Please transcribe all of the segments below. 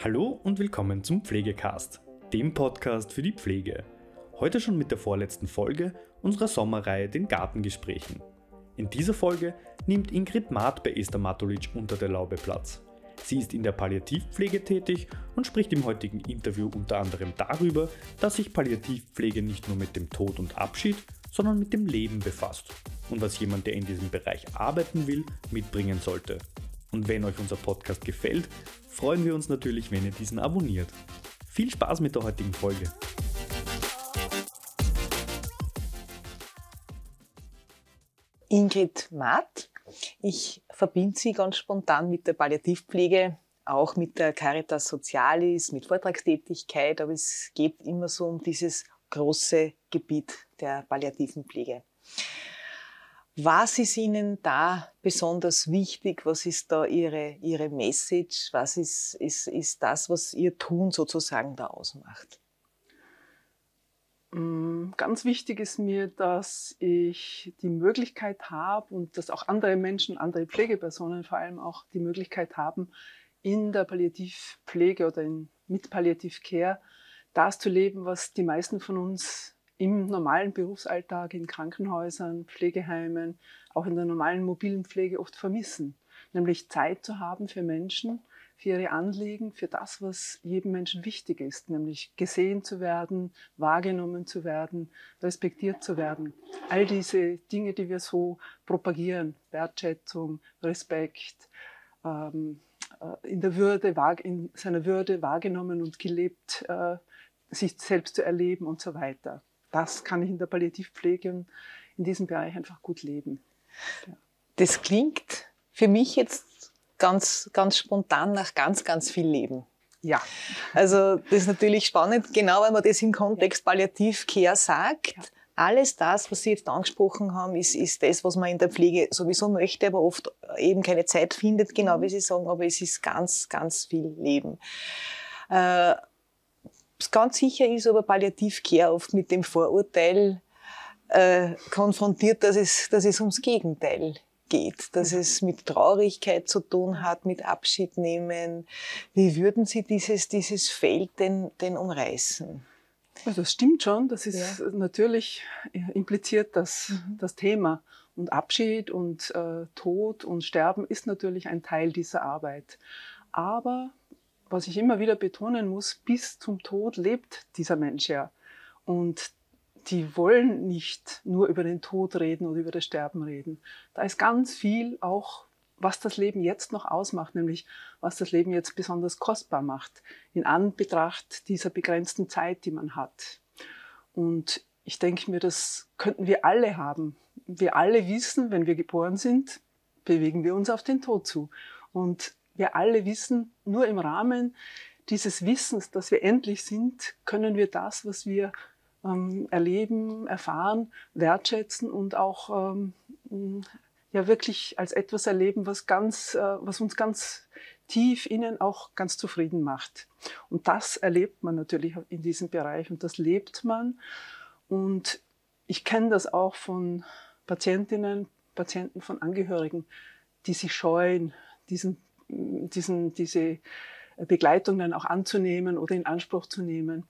Hallo und willkommen zum Pflegecast, dem Podcast für die Pflege. Heute schon mit der vorletzten Folge unserer Sommerreihe Den Gartengesprächen. In dieser Folge nimmt Ingrid Maat bei Esther Matulic unter der Laube Platz. Sie ist in der Palliativpflege tätig und spricht im heutigen Interview unter anderem darüber, dass sich Palliativpflege nicht nur mit dem Tod und Abschied, sondern mit dem Leben befasst und was jemand, der in diesem Bereich arbeiten will, mitbringen sollte. Und wenn euch unser Podcast gefällt, freuen wir uns natürlich, wenn ihr diesen abonniert. Viel Spaß mit der heutigen Folge. Ingrid Matt. Ich verbinde sie ganz spontan mit der Palliativpflege, auch mit der Caritas Socialis, mit Vortragstätigkeit, aber es geht immer so um dieses große Gebiet der palliativen Pflege. Was ist Ihnen da besonders wichtig? Was ist da Ihre, Ihre Message? Was ist, ist, ist das, was Ihr Tun sozusagen da ausmacht? Mm, ganz wichtig ist mir, dass ich die Möglichkeit habe und dass auch andere Menschen, andere Pflegepersonen vor allem auch die Möglichkeit haben, in der Palliativpflege oder in, mit Palliativcare das zu leben, was die meisten von uns im normalen Berufsalltag in Krankenhäusern, Pflegeheimen, auch in der normalen mobilen Pflege oft vermissen. Nämlich Zeit zu haben für Menschen, für ihre Anliegen, für das, was jedem Menschen wichtig ist, nämlich gesehen zu werden, wahrgenommen zu werden, respektiert zu werden. All diese Dinge, die wir so propagieren, Wertschätzung, Respekt, ähm, äh, in der Würde, in seiner Würde wahrgenommen und gelebt, äh, sich selbst zu erleben und so weiter das kann ich in der Palliativpflege und in diesem Bereich einfach gut leben. Ja. Das klingt für mich jetzt ganz, ganz spontan nach ganz, ganz viel Leben. Ja. Also das ist natürlich spannend, genau weil man das im Kontext Palliativcare sagt. Ja. Alles das, was Sie jetzt angesprochen haben, ist, ist das, was man in der Pflege sowieso möchte, aber oft eben keine Zeit findet, genau wie Sie sagen, aber es ist ganz, ganz viel Leben. Äh, ganz sicher ist aber Palliativcare oft mit dem Vorurteil äh, konfrontiert, dass es, dass es ums Gegenteil geht, dass es mit Traurigkeit zu tun hat, mit Abschied nehmen. Wie würden Sie dieses, dieses Feld denn, denn umreißen? Also das stimmt schon, das ist ja. natürlich impliziert das, mhm. das Thema. Und Abschied und äh, Tod und Sterben ist natürlich ein Teil dieser Arbeit. Aber was ich immer wieder betonen muss, bis zum Tod lebt dieser Mensch ja. Und die wollen nicht nur über den Tod reden oder über das Sterben reden. Da ist ganz viel auch, was das Leben jetzt noch ausmacht, nämlich was das Leben jetzt besonders kostbar macht, in Anbetracht dieser begrenzten Zeit, die man hat. Und ich denke mir, das könnten wir alle haben. Wir alle wissen, wenn wir geboren sind, bewegen wir uns auf den Tod zu. Und wir alle wissen, nur im Rahmen dieses Wissens, dass wir endlich sind, können wir das, was wir ähm, erleben, erfahren, wertschätzen und auch ähm, ja wirklich als etwas erleben, was ganz, äh, was uns ganz tief innen auch ganz zufrieden macht. Und das erlebt man natürlich in diesem Bereich und das lebt man. Und ich kenne das auch von Patientinnen, Patienten, von Angehörigen, die sich scheuen, diesen diesen, diese Begleitung dann auch anzunehmen oder in Anspruch zu nehmen.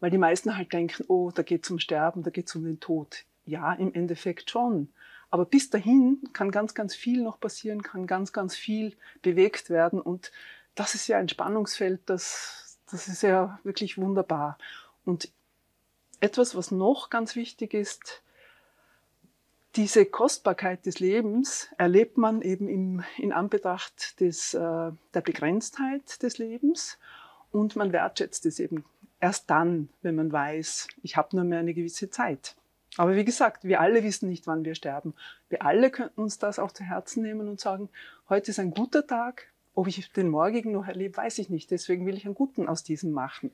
Weil die meisten halt denken, oh, da geht es um Sterben, da geht es um den Tod. Ja, im Endeffekt schon. Aber bis dahin kann ganz, ganz viel noch passieren, kann ganz, ganz viel bewegt werden. Und das ist ja ein Spannungsfeld, das, das ist ja wirklich wunderbar. Und etwas, was noch ganz wichtig ist, diese Kostbarkeit des Lebens erlebt man eben im, in Anbetracht des, äh, der Begrenztheit des Lebens und man wertschätzt es eben erst dann, wenn man weiß, ich habe nur mehr eine gewisse Zeit. Aber wie gesagt, wir alle wissen nicht, wann wir sterben. Wir alle könnten uns das auch zu Herzen nehmen und sagen, heute ist ein guter Tag. Ob ich den morgigen noch erlebe, weiß ich nicht. Deswegen will ich einen guten aus diesem machen.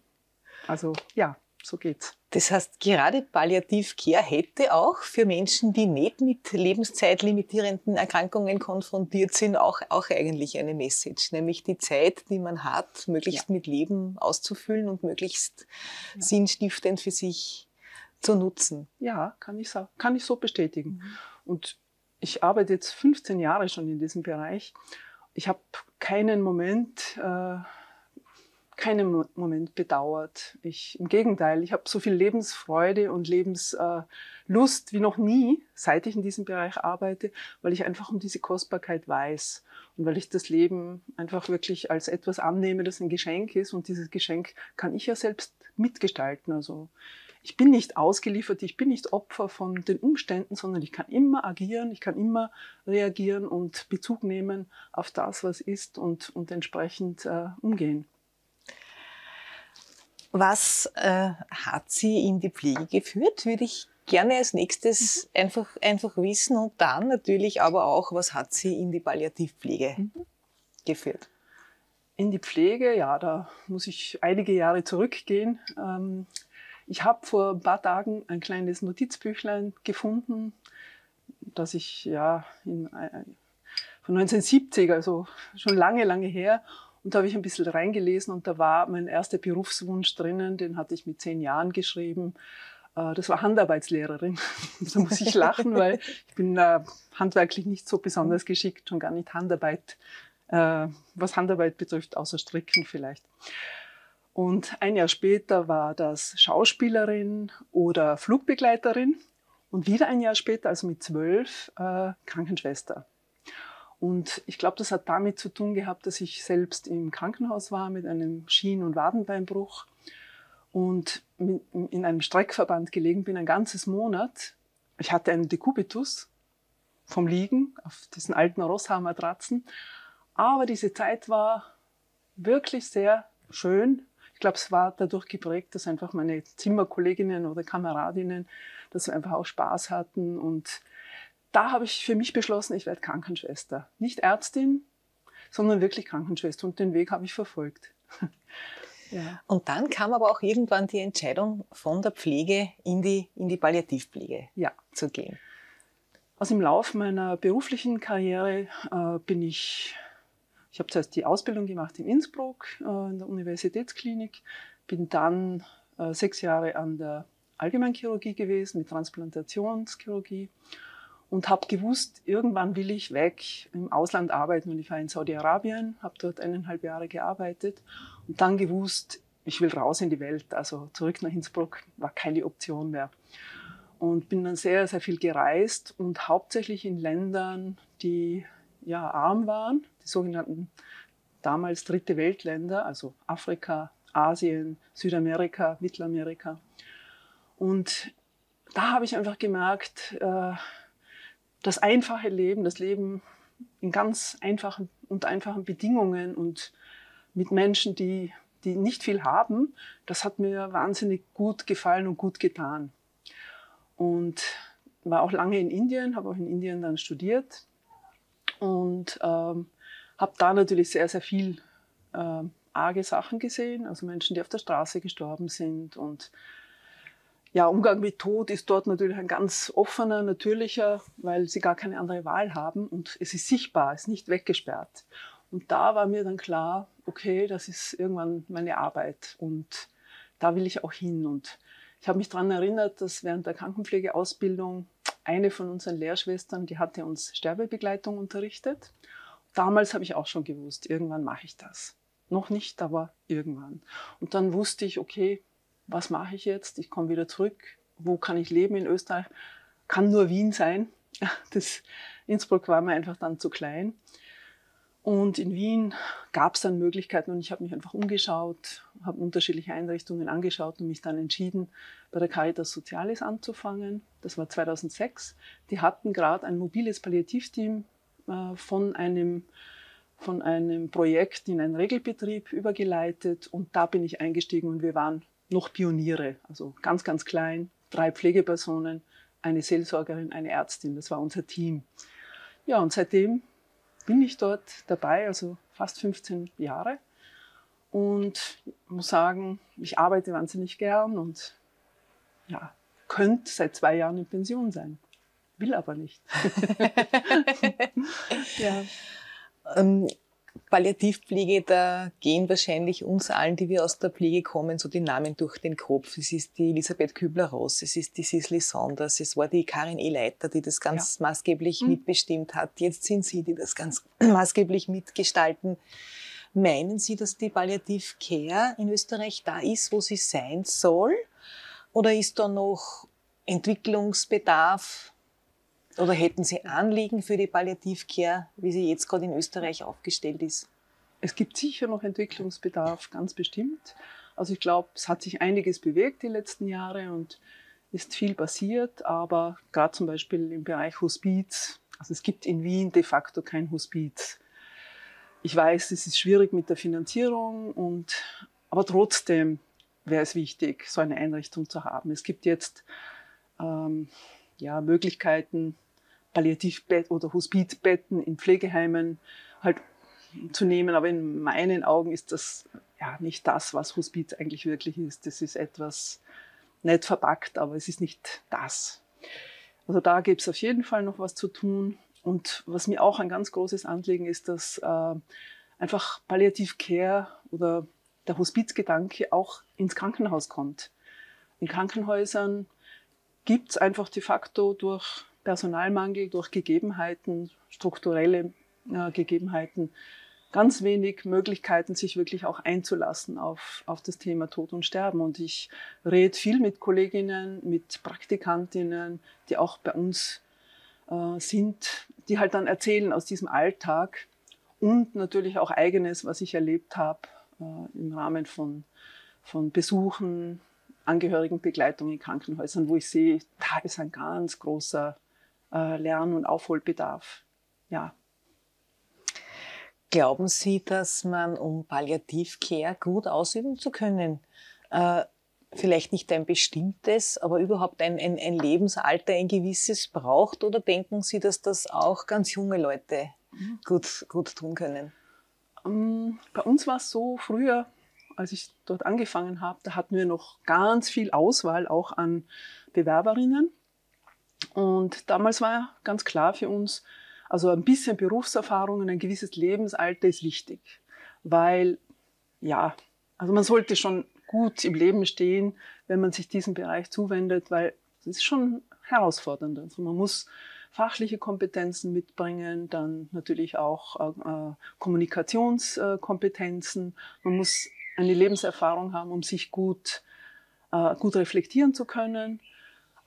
Also ja, so geht's. Das heißt, gerade Palliativcare hätte auch für Menschen, die nicht mit lebenszeitlimitierenden Erkrankungen konfrontiert sind, auch, auch eigentlich eine Message, nämlich die Zeit, die man hat, möglichst ja. mit Leben auszufüllen und möglichst ja. sinnstiftend für sich zu nutzen. Ja, kann ich so, kann ich so bestätigen. Mhm. Und ich arbeite jetzt 15 Jahre schon in diesem Bereich. Ich habe keinen Moment äh, keinen Moment bedauert. Ich, Im Gegenteil, ich habe so viel Lebensfreude und Lebenslust wie noch nie, seit ich in diesem Bereich arbeite, weil ich einfach um diese Kostbarkeit weiß und weil ich das Leben einfach wirklich als etwas annehme, das ein Geschenk ist und dieses Geschenk kann ich ja selbst mitgestalten. Also ich bin nicht ausgeliefert, ich bin nicht Opfer von den Umständen, sondern ich kann immer agieren, ich kann immer reagieren und Bezug nehmen auf das, was ist und, und entsprechend äh, umgehen. Was äh, hat Sie in die Pflege geführt, würde ich gerne als nächstes mhm. einfach, einfach wissen und dann natürlich aber auch, was hat Sie in die Palliativpflege mhm. geführt? In die Pflege, ja, da muss ich einige Jahre zurückgehen. Ähm, ich habe vor ein paar Tagen ein kleines Notizbüchlein gefunden, das ich ja in, äh, von 1970, also schon lange, lange her. Und da habe ich ein bisschen reingelesen und da war mein erster Berufswunsch drinnen, den hatte ich mit zehn Jahren geschrieben. Äh, das war Handarbeitslehrerin. da muss ich lachen, weil ich bin äh, handwerklich nicht so besonders geschickt, schon gar nicht Handarbeit, äh, was Handarbeit betrifft, außer Stricken vielleicht. Und ein Jahr später war das Schauspielerin oder Flugbegleiterin. Und wieder ein Jahr später, also mit zwölf, Krankenschwester. Und ich glaube, das hat damit zu tun gehabt, dass ich selbst im Krankenhaus war mit einem Schien- und Wadenbeinbruch und in einem Streckverband gelegen bin, ein ganzes Monat. Ich hatte einen Dekubitus vom Liegen auf diesen alten Rosshaar-Matratzen. Aber diese Zeit war wirklich sehr schön, ich glaube, es war dadurch geprägt, dass einfach meine Zimmerkolleginnen oder Kameradinnen das einfach auch Spaß hatten. Und da habe ich für mich beschlossen, ich werde Krankenschwester. Nicht Ärztin, sondern wirklich Krankenschwester. Und den Weg habe ich verfolgt. ja. Und dann kam aber auch irgendwann die Entscheidung, von der Pflege in die, in die Palliativpflege ja. zu gehen. Also im Laufe meiner beruflichen Karriere äh, bin ich ich habe zuerst die Ausbildung gemacht in Innsbruck äh, in der Universitätsklinik, bin dann äh, sechs Jahre an der Allgemeinchirurgie gewesen mit Transplantationschirurgie und habe gewusst, irgendwann will ich weg im Ausland arbeiten. Und ich war in Saudi-Arabien, habe dort eineinhalb Jahre gearbeitet und dann gewusst, ich will raus in die Welt. Also zurück nach Innsbruck war keine Option mehr. Und bin dann sehr, sehr viel gereist und hauptsächlich in Ländern, die ja, arm waren, die sogenannten damals dritte Weltländer, also Afrika, Asien, Südamerika, Mittelamerika. Und da habe ich einfach gemerkt, äh, das einfache Leben, das Leben in ganz einfachen und einfachen Bedingungen und mit Menschen, die, die nicht viel haben, das hat mir wahnsinnig gut gefallen und gut getan. Und war auch lange in Indien, habe auch in Indien dann studiert und ähm, habe da natürlich sehr, sehr viel äh, arge Sachen gesehen, also Menschen, die auf der Straße gestorben sind und ja, Umgang mit Tod ist dort natürlich ein ganz offener, natürlicher, weil sie gar keine andere Wahl haben und es ist sichtbar, es ist nicht weggesperrt. Und da war mir dann klar, okay, das ist irgendwann meine Arbeit und da will ich auch hin. Und ich habe mich daran erinnert, dass während der Krankenpflegeausbildung eine von unseren Lehrschwestern, die hatte uns Sterbebegleitung unterrichtet. Damals habe ich auch schon gewusst, irgendwann mache ich das. Noch nicht, aber irgendwann. Und dann wusste ich, okay, was mache ich jetzt? Ich komme wieder zurück. Wo kann ich leben in Österreich? Kann nur Wien sein. Das Innsbruck war mir einfach dann zu klein. Und in Wien gab es dann Möglichkeiten und ich habe mich einfach umgeschaut, habe unterschiedliche Einrichtungen angeschaut und mich dann entschieden, bei der Caritas Sozialis anzufangen. Das war 2006. Die hatten gerade ein mobiles Palliativteam äh, von einem von einem Projekt in einen Regelbetrieb übergeleitet und da bin ich eingestiegen und wir waren noch Pioniere, also ganz, ganz klein, drei Pflegepersonen, eine Seelsorgerin, eine Ärztin, das war unser Team. Ja, und seitdem bin ich dort dabei, also fast 15 Jahre. Und muss sagen, ich arbeite wahnsinnig gern und ja, könnte seit zwei Jahren in Pension sein. Will aber nicht. ja. Ähm, Palliativpflege, da gehen wahrscheinlich uns allen, die wir aus der Pflege kommen, so die Namen durch den Kopf. Es ist die Elisabeth Kübler-Ross, es ist die Cicely Saunders, es war die Karin E. Leiter, die das ganz ja. maßgeblich mhm. mitbestimmt hat. Jetzt sind Sie, die das ganz maßgeblich mitgestalten. Meinen Sie, dass die Palliative Care in Österreich da ist, wo sie sein soll? Oder ist da noch Entwicklungsbedarf? Oder hätten Sie Anliegen für die Palliative Care, wie sie jetzt gerade in Österreich aufgestellt ist? Es gibt sicher noch Entwicklungsbedarf, ganz bestimmt. Also ich glaube, es hat sich einiges bewegt die letzten Jahre und ist viel passiert, aber gerade zum Beispiel im Bereich Hospiz, also es gibt in Wien de facto kein Hospiz. Ich weiß, es ist schwierig mit der Finanzierung, und, aber trotzdem wäre es wichtig, so eine Einrichtung zu haben. Es gibt jetzt ähm, ja, Möglichkeiten, Palliativbett oder Hospizbetten in Pflegeheimen halt zu nehmen, aber in meinen Augen ist das ja nicht das, was Hospiz eigentlich wirklich ist. Das ist etwas nett verpackt, aber es ist nicht das. Also da gibt es auf jeden Fall noch was zu tun. Und was mir auch ein ganz großes Anliegen ist, dass äh, einfach Palliative Care oder der Hospizgedanke auch ins Krankenhaus kommt. In Krankenhäusern gibt es einfach de facto durch Personalmangel, durch Gegebenheiten, strukturelle äh, Gegebenheiten, ganz wenig Möglichkeiten, sich wirklich auch einzulassen auf, auf das Thema Tod und Sterben. Und ich rede viel mit Kolleginnen, mit Praktikantinnen, die auch bei uns äh, sind, die halt dann erzählen aus diesem Alltag und natürlich auch eigenes, was ich erlebt habe äh, im Rahmen von, von Besuchen, Angehörigenbegleitung in Krankenhäusern, wo ich sehe, da ist ein ganz großer äh, Lern- und Aufholbedarf. Ja. Glauben Sie, dass man, um Palliativcare gut ausüben zu können, äh, vielleicht nicht ein bestimmtes, aber überhaupt ein, ein, ein, Lebensalter, ein gewisses braucht? Oder denken Sie, dass das auch ganz junge Leute mhm. gut, gut tun können? Ähm, bei uns war es so, früher, als ich dort angefangen habe, da hatten wir noch ganz viel Auswahl auch an Bewerberinnen. Und damals war ganz klar für uns, also ein bisschen Berufserfahrung und ein gewisses Lebensalter ist wichtig, weil ja, also man sollte schon gut im Leben stehen, wenn man sich diesem Bereich zuwendet, weil es ist schon herausfordernd. Also man muss fachliche Kompetenzen mitbringen, dann natürlich auch äh, Kommunikationskompetenzen. Man muss eine Lebenserfahrung haben, um sich gut, äh, gut reflektieren zu können,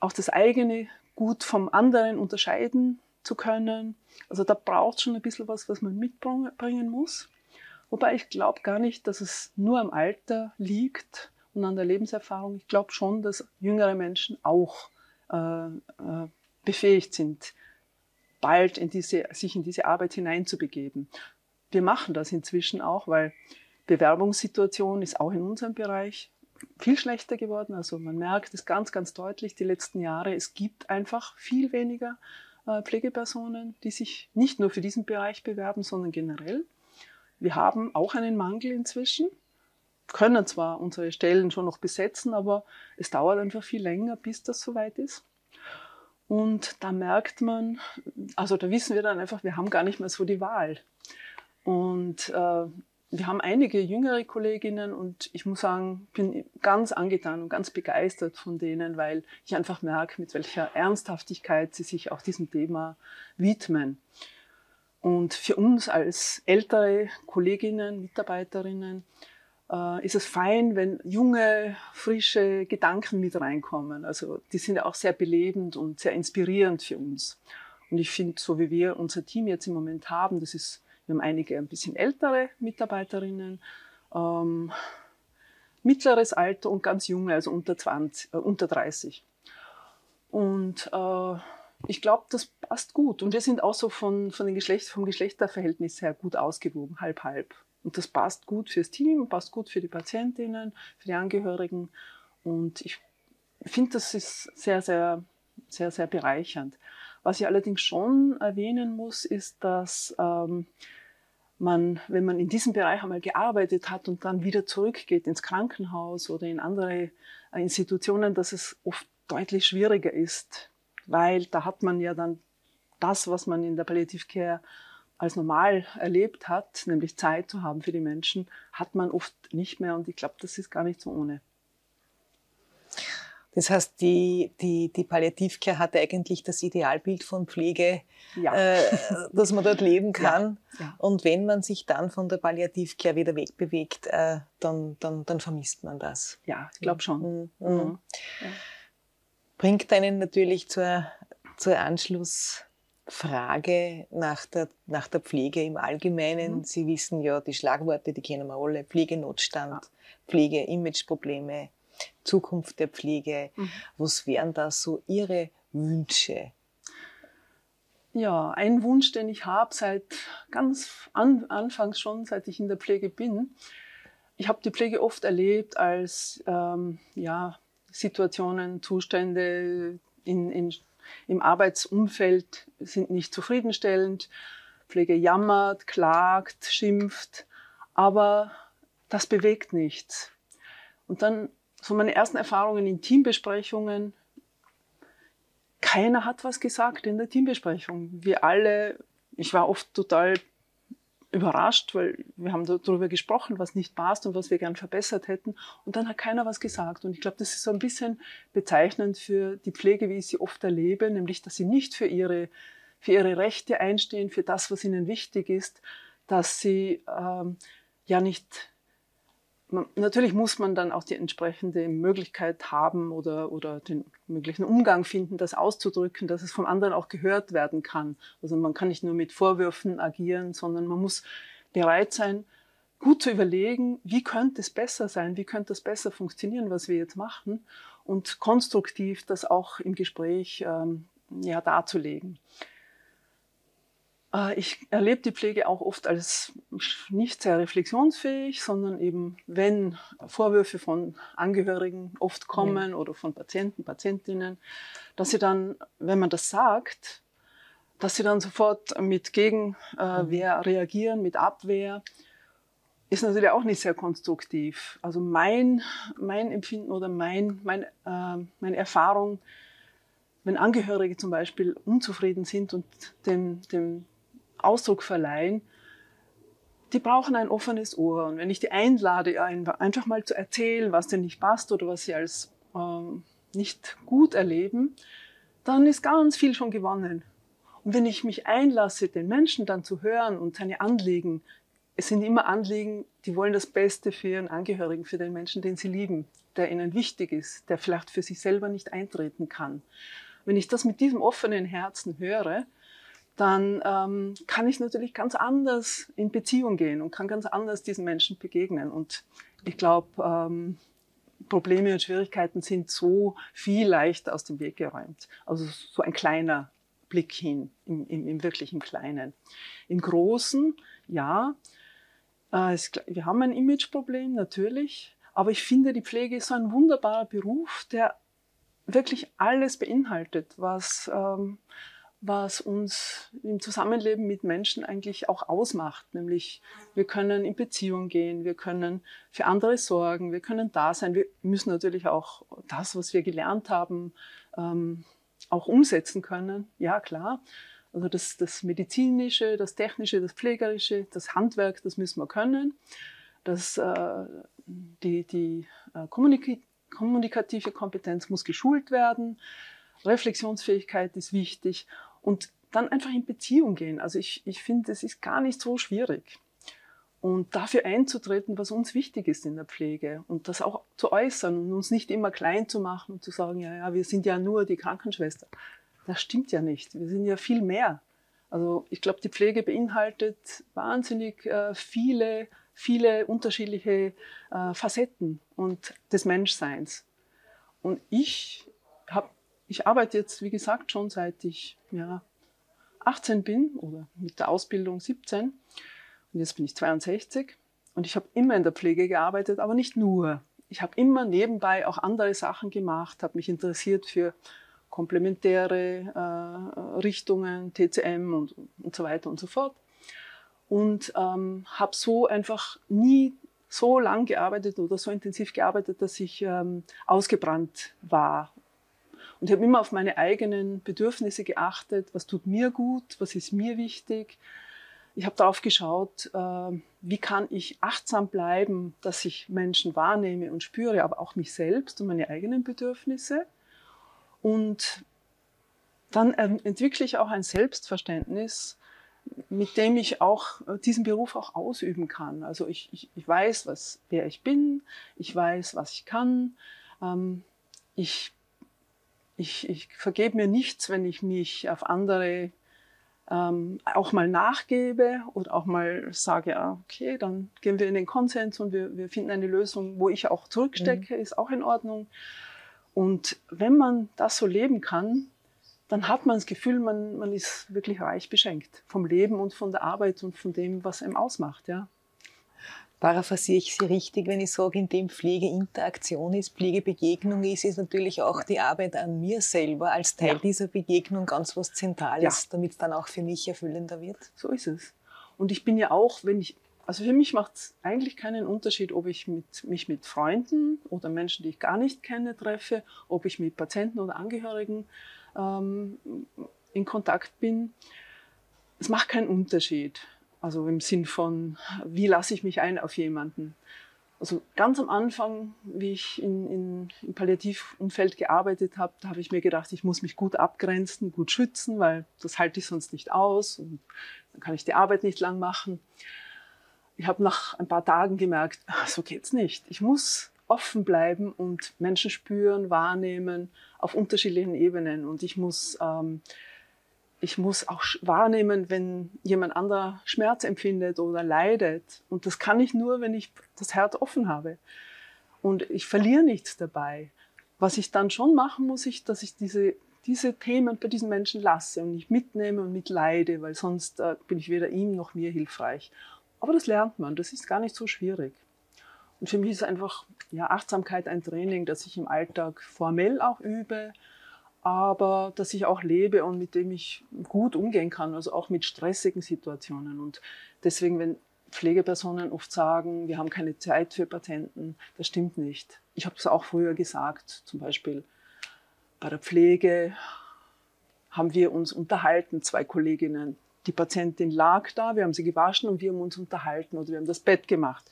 auch das eigene gut vom anderen unterscheiden zu können. Also da braucht es schon ein bisschen was, was man mitbringen muss. Wobei ich glaube gar nicht, dass es nur am Alter liegt und an der Lebenserfahrung. Ich glaube schon, dass jüngere Menschen auch äh, äh, befähigt sind, bald in diese, sich in diese Arbeit hineinzubegeben. Wir machen das inzwischen auch, weil Bewerbungssituation ist auch in unserem Bereich viel schlechter geworden. Also man merkt es ganz, ganz deutlich die letzten Jahre. Es gibt einfach viel weniger äh, Pflegepersonen, die sich nicht nur für diesen Bereich bewerben, sondern generell. Wir haben auch einen Mangel inzwischen, können zwar unsere Stellen schon noch besetzen, aber es dauert einfach viel länger, bis das soweit ist. Und da merkt man, also da wissen wir dann einfach, wir haben gar nicht mehr so die Wahl. Und äh, wir haben einige jüngere Kolleginnen und ich muss sagen, bin ganz angetan und ganz begeistert von denen, weil ich einfach merke, mit welcher Ernsthaftigkeit sie sich auch diesem Thema widmen. Und für uns als ältere Kolleginnen, Mitarbeiterinnen, äh, ist es fein, wenn junge, frische Gedanken mit reinkommen. Also die sind ja auch sehr belebend und sehr inspirierend für uns. Und ich finde, so wie wir unser Team jetzt im Moment haben, das ist wir haben einige ein bisschen ältere Mitarbeiterinnen, ähm, mittleres Alter und ganz junge, also unter, 20, äh, unter 30. Und äh, ich glaube, das passt gut. Und wir sind auch so von, von den Geschlecht, vom Geschlechterverhältnis her gut ausgewogen, halb, halb. Und das passt gut fürs Team, passt gut für die Patientinnen, für die Angehörigen. Und ich finde, das ist sehr, sehr, sehr, sehr bereichernd. Was ich allerdings schon erwähnen muss, ist, dass ähm, man, wenn man in diesem Bereich einmal gearbeitet hat und dann wieder zurückgeht ins Krankenhaus oder in andere äh, Institutionen, dass es oft deutlich schwieriger ist, weil da hat man ja dann das, was man in der Palliative Care als normal erlebt hat, nämlich Zeit zu haben für die Menschen, hat man oft nicht mehr und ich glaube, das ist gar nicht so ohne. Das heißt, die, die, die Palliativcare hat eigentlich das Idealbild von Pflege, ja. äh, dass man dort leben kann. Ja. Ja. Und wenn man sich dann von der Palliativcare wieder wegbewegt, äh, dann, dann, dann vermisst man das. Ja, ich glaube schon. Mhm. Mhm. Bringt einen natürlich zur, zur Anschlussfrage nach der, nach der Pflege im Allgemeinen. Mhm. Sie wissen ja, die Schlagworte, die kennen wir alle. Pflegenotstand, Pflege-Imageprobleme, Zukunft der Pflege. Mhm. Was wären da so Ihre Wünsche? Ja, ein Wunsch, den ich habe seit ganz an, Anfangs schon, seit ich in der Pflege bin. Ich habe die Pflege oft erlebt als ähm, ja, Situationen, Zustände in, in, im Arbeitsumfeld sind nicht zufriedenstellend. Pflege jammert, klagt, schimpft, aber das bewegt nichts. Und dann so meine ersten Erfahrungen in Teambesprechungen. Keiner hat was gesagt in der Teambesprechung. Wir alle, ich war oft total überrascht, weil wir haben darüber gesprochen, was nicht passt und was wir gern verbessert hätten. Und dann hat keiner was gesagt. Und ich glaube, das ist so ein bisschen bezeichnend für die Pflege, wie ich sie oft erlebe, nämlich, dass sie nicht für ihre, für ihre Rechte einstehen, für das, was ihnen wichtig ist, dass sie ähm, ja nicht natürlich muss man dann auch die entsprechende Möglichkeit haben oder, oder den möglichen Umgang finden, das auszudrücken, dass es vom anderen auch gehört werden kann. Also man kann nicht nur mit Vorwürfen agieren, sondern man muss bereit sein, gut zu überlegen, wie könnte es besser sein, wie könnte es besser funktionieren, was wir jetzt machen und konstruktiv das auch im Gespräch ähm, ja, darzulegen. Äh, ich erlebe die Pflege auch oft als nicht sehr reflexionsfähig, sondern eben, wenn Vorwürfe von Angehörigen oft kommen ja. oder von Patienten, Patientinnen, dass sie dann, wenn man das sagt, dass sie dann sofort mit Gegenwehr mhm. reagieren, mit Abwehr, ist natürlich auch nicht sehr konstruktiv. Also mein, mein Empfinden oder mein, mein, äh, meine Erfahrung, wenn Angehörige zum Beispiel unzufrieden sind und dem, dem Ausdruck verleihen, die brauchen ein offenes Ohr. Und wenn ich die einlade, einfach mal zu erzählen, was denn nicht passt oder was sie als ähm, nicht gut erleben, dann ist ganz viel schon gewonnen. Und wenn ich mich einlasse, den Menschen dann zu hören und seine Anliegen, es sind immer Anliegen, die wollen das Beste für ihren Angehörigen, für den Menschen, den sie lieben, der ihnen wichtig ist, der vielleicht für sich selber nicht eintreten kann. Wenn ich das mit diesem offenen Herzen höre, dann ähm, kann ich natürlich ganz anders in Beziehung gehen und kann ganz anders diesen Menschen begegnen. Und ich glaube, ähm, Probleme und Schwierigkeiten sind so viel leichter aus dem Weg geräumt. Also so ein kleiner Blick hin, im, im, im wirklichen Kleinen. Im Großen, ja, äh, es, wir haben ein Imageproblem, natürlich, aber ich finde, die Pflege ist so ein wunderbarer Beruf, der wirklich alles beinhaltet, was ähm, was uns im Zusammenleben mit Menschen eigentlich auch ausmacht. Nämlich wir können in Beziehung gehen, wir können für andere sorgen, wir können da sein. Wir müssen natürlich auch das, was wir gelernt haben, ähm, auch umsetzen können. Ja, klar. Also das, das medizinische, das technische, das pflegerische, das Handwerk, das müssen wir können. Das, äh, die die äh, kommunikative Kompetenz muss geschult werden. Reflexionsfähigkeit ist wichtig und dann einfach in Beziehung gehen. Also ich, ich finde, es ist gar nicht so schwierig. Und dafür einzutreten, was uns wichtig ist in der Pflege und das auch zu äußern und uns nicht immer klein zu machen und zu sagen, ja, ja, wir sind ja nur die Krankenschwester. Das stimmt ja nicht. Wir sind ja viel mehr. Also ich glaube, die Pflege beinhaltet wahnsinnig äh, viele, viele unterschiedliche äh, Facetten und des Menschseins. Und ich habe ich arbeite jetzt, wie gesagt, schon seit ich ja, 18 bin oder mit der Ausbildung 17 und jetzt bin ich 62 und ich habe immer in der Pflege gearbeitet, aber nicht nur. Ich habe immer nebenbei auch andere Sachen gemacht, habe mich interessiert für komplementäre äh, Richtungen, TCM und, und so weiter und so fort. Und ähm, habe so einfach nie so lang gearbeitet oder so intensiv gearbeitet, dass ich ähm, ausgebrannt war und ich habe immer auf meine eigenen Bedürfnisse geachtet, was tut mir gut, was ist mir wichtig. ich habe darauf geschaut, äh, wie kann ich achtsam bleiben, dass ich Menschen wahrnehme und spüre, aber auch mich selbst und meine eigenen Bedürfnisse. Und dann ähm, entwickle ich auch ein Selbstverständnis, mit dem ich auch äh, diesen Beruf auch ausüben kann. Also ich, ich, ich weiß, was, wer ich bin, ich weiß, was ich kann. Ähm, ich, ich, ich vergebe mir nichts, wenn ich mich auf andere ähm, auch mal nachgebe oder auch mal sage, ah, okay, dann gehen wir in den Konsens und wir, wir finden eine Lösung, wo ich auch zurückstecke, mhm. ist auch in Ordnung. Und wenn man das so leben kann, dann hat man das Gefühl, man, man ist wirklich reich beschenkt vom Leben und von der Arbeit und von dem, was einem ausmacht. Ja. Paraphrasiere ich Sie richtig, wenn ich sage, in dem Pflegeinteraktion ist, Pflegebegegnung ist, ist natürlich auch die Arbeit an mir selber als Teil ja. dieser Begegnung ganz was Zentrales, ja. damit es dann auch für mich erfüllender wird. So ist es. Und ich bin ja auch, wenn ich, also für mich macht es eigentlich keinen Unterschied, ob ich mit, mich mit Freunden oder Menschen, die ich gar nicht kenne, treffe, ob ich mit Patienten oder Angehörigen ähm, in Kontakt bin. Es macht keinen Unterschied. Also im Sinn von, wie lasse ich mich ein auf jemanden. Also ganz am Anfang, wie ich in, in, im Palliativumfeld gearbeitet habe, da habe ich mir gedacht, ich muss mich gut abgrenzen, gut schützen, weil das halte ich sonst nicht aus und dann kann ich die Arbeit nicht lang machen. Ich habe nach ein paar Tagen gemerkt, ach, so geht's nicht. Ich muss offen bleiben und Menschen spüren, wahrnehmen auf unterschiedlichen Ebenen. Und ich muss, ähm, ich muss auch wahrnehmen, wenn jemand anderer Schmerz empfindet oder leidet. Und das kann ich nur, wenn ich das Herz offen habe. Und ich verliere nichts dabei. Was ich dann schon machen muss, ich, dass ich diese, diese Themen bei diesen Menschen lasse und nicht mitnehme und mitleide, weil sonst äh, bin ich weder ihm noch mir hilfreich. Aber das lernt man, das ist gar nicht so schwierig. Und für mich ist einfach ja, Achtsamkeit ein Training, das ich im Alltag formell auch übe, aber das ich auch lebe und mit dem ich gut umgehen kann, also auch mit stressigen Situationen. Und deswegen, wenn Pflegepersonen oft sagen, wir haben keine Zeit für Patienten, das stimmt nicht. Ich habe es auch früher gesagt, zum Beispiel bei der Pflege haben wir uns unterhalten, zwei Kolleginnen. Die Patientin lag da, wir haben sie gewaschen und wir haben uns unterhalten oder wir haben das Bett gemacht.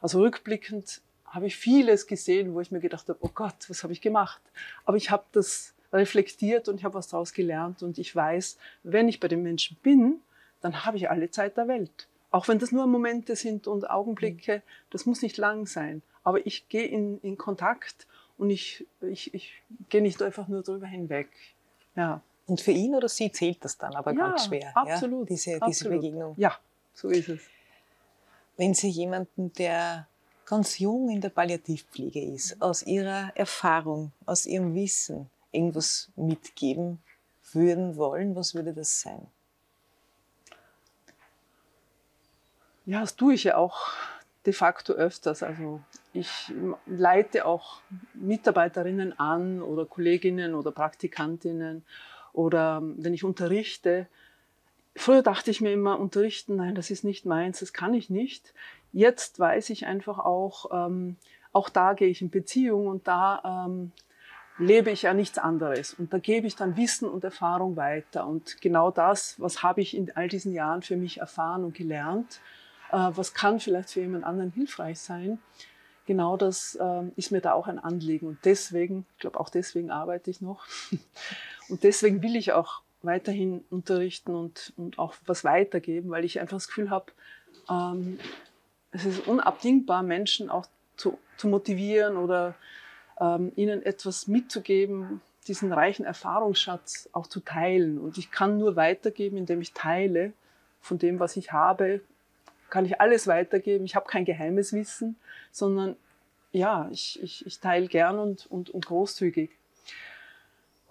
Also rückblickend habe ich vieles gesehen, wo ich mir gedacht habe, oh Gott, was habe ich gemacht? Aber ich habe das reflektiert und ich habe was daraus gelernt und ich weiß, wenn ich bei den Menschen bin, dann habe ich alle Zeit der Welt. Auch wenn das nur Momente sind und Augenblicke, das muss nicht lang sein. Aber ich gehe in, in Kontakt und ich, ich, ich gehe nicht einfach nur darüber hinweg. Ja. Und für ihn oder sie zählt das dann aber ja, ganz schwer, absolut, ja? diese, absolut. diese Begegnung. Ja, so ist es wenn Sie jemanden, der ganz jung in der Palliativpflege ist, aus Ihrer Erfahrung, aus Ihrem Wissen irgendwas mitgeben würden wollen, was würde das sein? Ja, das tue ich ja auch de facto öfters. Also ich leite auch Mitarbeiterinnen an oder Kolleginnen oder Praktikantinnen oder wenn ich unterrichte, Früher dachte ich mir immer, unterrichten, nein, das ist nicht meins, das kann ich nicht. Jetzt weiß ich einfach auch, ähm, auch da gehe ich in Beziehung und da ähm, lebe ich ja nichts anderes. Und da gebe ich dann Wissen und Erfahrung weiter. Und genau das, was habe ich in all diesen Jahren für mich erfahren und gelernt, äh, was kann vielleicht für jemand anderen hilfreich sein, genau das äh, ist mir da auch ein Anliegen. Und deswegen, ich glaube auch deswegen arbeite ich noch. und deswegen will ich auch weiterhin unterrichten und, und auch was weitergeben, weil ich einfach das Gefühl habe, ähm, es ist unabdingbar, Menschen auch zu, zu motivieren oder ähm, ihnen etwas mitzugeben, diesen reichen Erfahrungsschatz auch zu teilen. Und ich kann nur weitergeben, indem ich teile von dem, was ich habe, kann ich alles weitergeben. Ich habe kein geheimes Wissen, sondern ja, ich, ich, ich teile gern und, und, und großzügig.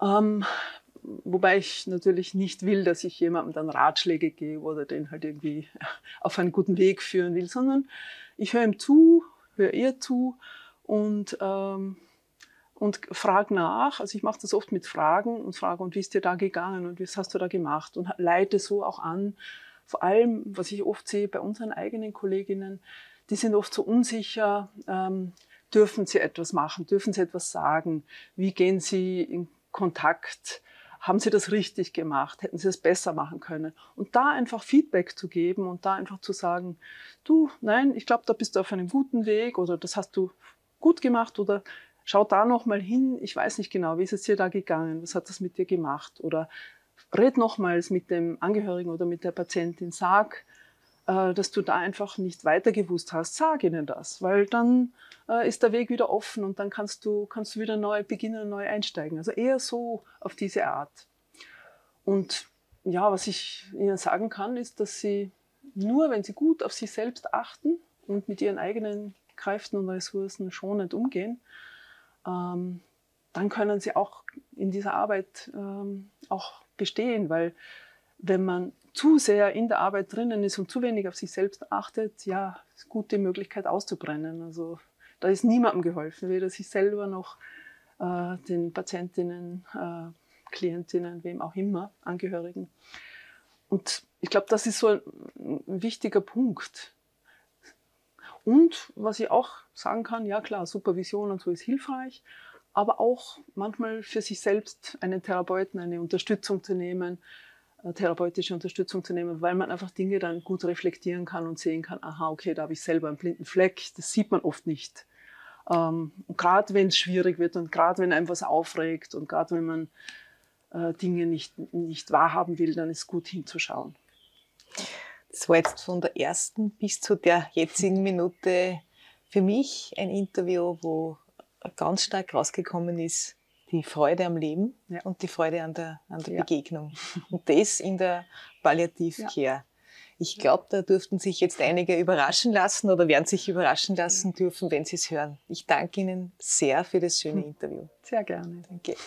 Ähm, wobei ich natürlich nicht will, dass ich jemandem dann Ratschläge gebe oder den halt irgendwie auf einen guten Weg führen will, sondern ich höre ihm zu, höre ihr zu und, ähm, und frage nach. Also ich mache das oft mit Fragen und frage, und wie ist dir da gegangen und was hast du da gemacht und leite so auch an. Vor allem, was ich oft sehe bei unseren eigenen Kolleginnen, die sind oft so unsicher, ähm, dürfen sie etwas machen, dürfen sie etwas sagen, wie gehen sie in Kontakt haben Sie das richtig gemacht? Hätten Sie es besser machen können? Und da einfach Feedback zu geben und da einfach zu sagen, du, nein, ich glaube, da bist du auf einem guten Weg oder das hast du gut gemacht oder schau da noch mal hin, ich weiß nicht genau, wie ist es dir da gegangen, was hat das mit dir gemacht? Oder red nochmals mit dem Angehörigen oder mit der Patientin, sag, äh, dass du da einfach nicht weiter gewusst hast, sag ihnen das, weil dann äh, ist der Weg wieder offen und dann kannst du, kannst du wieder neu beginnen, neu einsteigen. Also eher so auf diese Art. Und ja, was ich Ihnen sagen kann, ist, dass Sie nur, wenn Sie gut auf sich selbst achten und mit Ihren eigenen Kräften und Ressourcen schonend umgehen, ähm, dann können Sie auch in dieser Arbeit ähm, auch bestehen, weil wenn man zu sehr in der Arbeit drinnen ist und zu wenig auf sich selbst achtet, ja, ist gute Möglichkeit auszubrennen. Also da ist niemandem geholfen, weder sich selber noch äh, den Patientinnen, äh, Klientinnen, wem auch immer, Angehörigen. Und ich glaube, das ist so ein, ein wichtiger Punkt. Und was ich auch sagen kann, ja klar, Supervision und so ist hilfreich, aber auch manchmal für sich selbst einen Therapeuten, eine Unterstützung zu nehmen, äh, therapeutische Unterstützung zu nehmen, weil man einfach Dinge dann gut reflektieren kann und sehen kann, aha, okay, da habe ich selber einen blinden Fleck, das sieht man oft nicht. Ähm, gerade wenn es schwierig wird und gerade wenn einem was aufregt und gerade wenn man äh, Dinge nicht, nicht wahrhaben will, dann ist gut hinzuschauen. Das war jetzt von der ersten bis zu der jetzigen Minute für mich ein Interview, wo ganz stark rausgekommen ist, die Freude am Leben ja. und die Freude an der, an der ja. Begegnung. Und das in der Palliativcare. Ja. Ich glaube, da dürften sich jetzt einige überraschen lassen oder werden sich überraschen lassen dürfen, wenn sie es hören. Ich danke Ihnen sehr für das schöne hm. Interview. Sehr gerne. Danke.